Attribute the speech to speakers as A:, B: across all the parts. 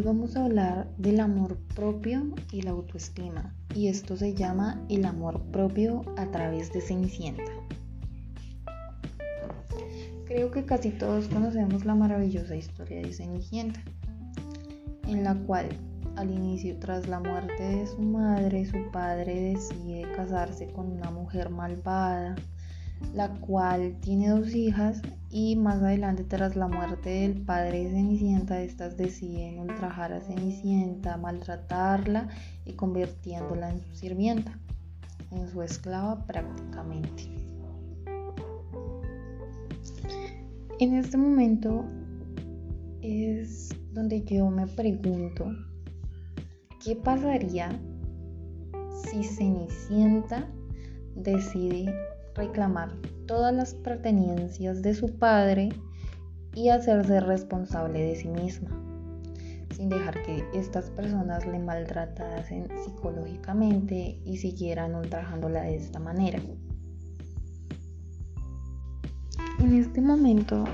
A: Hoy vamos a hablar del amor propio y la autoestima y esto se llama el amor propio a través de Cenicienta. Creo que casi todos conocemos la maravillosa historia de Cenicienta, en la cual al inicio tras la muerte de su madre, su padre decide casarse con una mujer malvada, la cual tiene dos hijas y más adelante tras la muerte del padre de Cenicienta, estas deciden ultrajar a Cenicienta, maltratarla y convirtiéndola en su sirvienta, en su esclava prácticamente. En este momento es donde yo me pregunto, ¿qué pasaría si Cenicienta decide reclamar todas las pertenencias de su padre y hacerse responsable de sí misma, sin dejar que estas personas le maltratasen psicológicamente y siguieran ultrajándola de esta manera. En este momento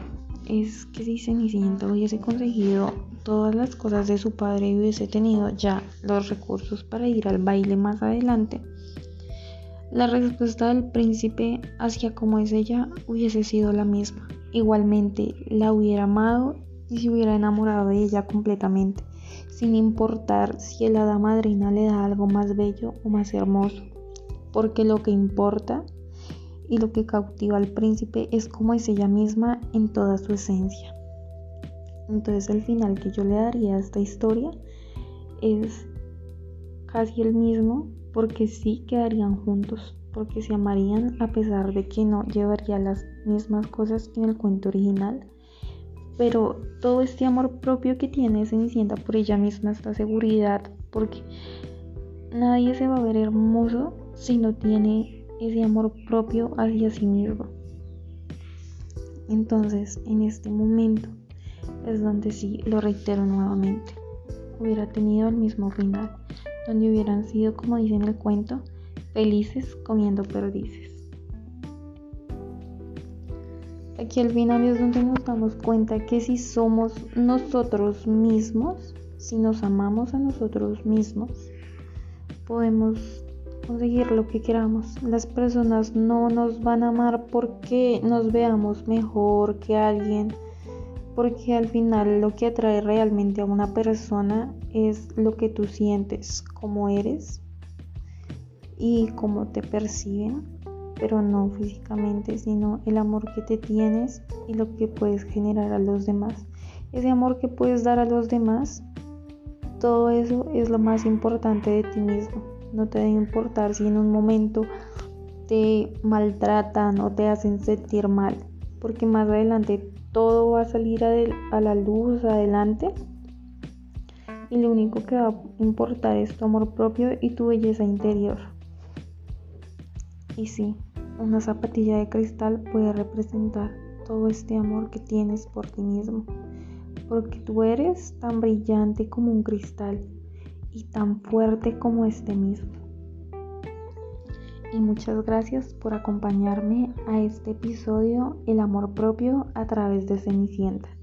A: es que si Cenicienta hubiese conseguido todas las cosas de su padre y hubiese tenido ya los recursos para ir al baile más adelante, la respuesta del príncipe hacia cómo es ella hubiese sido la misma. Igualmente la hubiera amado y se hubiera enamorado de ella completamente, sin importar si el hada madrina le da algo más bello o más hermoso, porque lo que importa y lo que cautiva al príncipe es cómo es ella misma en toda su esencia. Entonces el final que yo le daría a esta historia es casi el mismo porque sí quedarían juntos, porque se amarían a pesar de que no llevaría las mismas cosas que en el cuento original. Pero todo este amor propio que tiene Cenicienta por ella misma, esta seguridad, porque nadie se va a ver hermoso si no tiene ese amor propio hacia sí mismo. Entonces, en este momento es donde sí, lo reitero nuevamente, hubiera tenido el mismo final donde hubieran sido, como dice en el cuento, felices comiendo perdices. Aquí al final es donde nos damos cuenta que si somos nosotros mismos, si nos amamos a nosotros mismos, podemos conseguir lo que queramos. Las personas no nos van a amar porque nos veamos mejor que alguien porque al final lo que atrae realmente a una persona es lo que tú sientes, cómo eres y cómo te perciben, pero no físicamente, sino el amor que te tienes y lo que puedes generar a los demás. Ese amor que puedes dar a los demás, todo eso es lo más importante de ti mismo. No te debe importar si en un momento te maltratan o te hacen sentir mal, porque más adelante todo va a salir a, la luz adelante. Y lo único que va a importar es tu amor propio y tu belleza interior. Y sí, una zapatilla de cristal puede representar todo este amor que tienes por ti mismo, porque tú eres tan brillante como un cristal y tan fuerte como este mismo y muchas gracias por acompañarme a este episodio El amor propio a través de Cenicienta.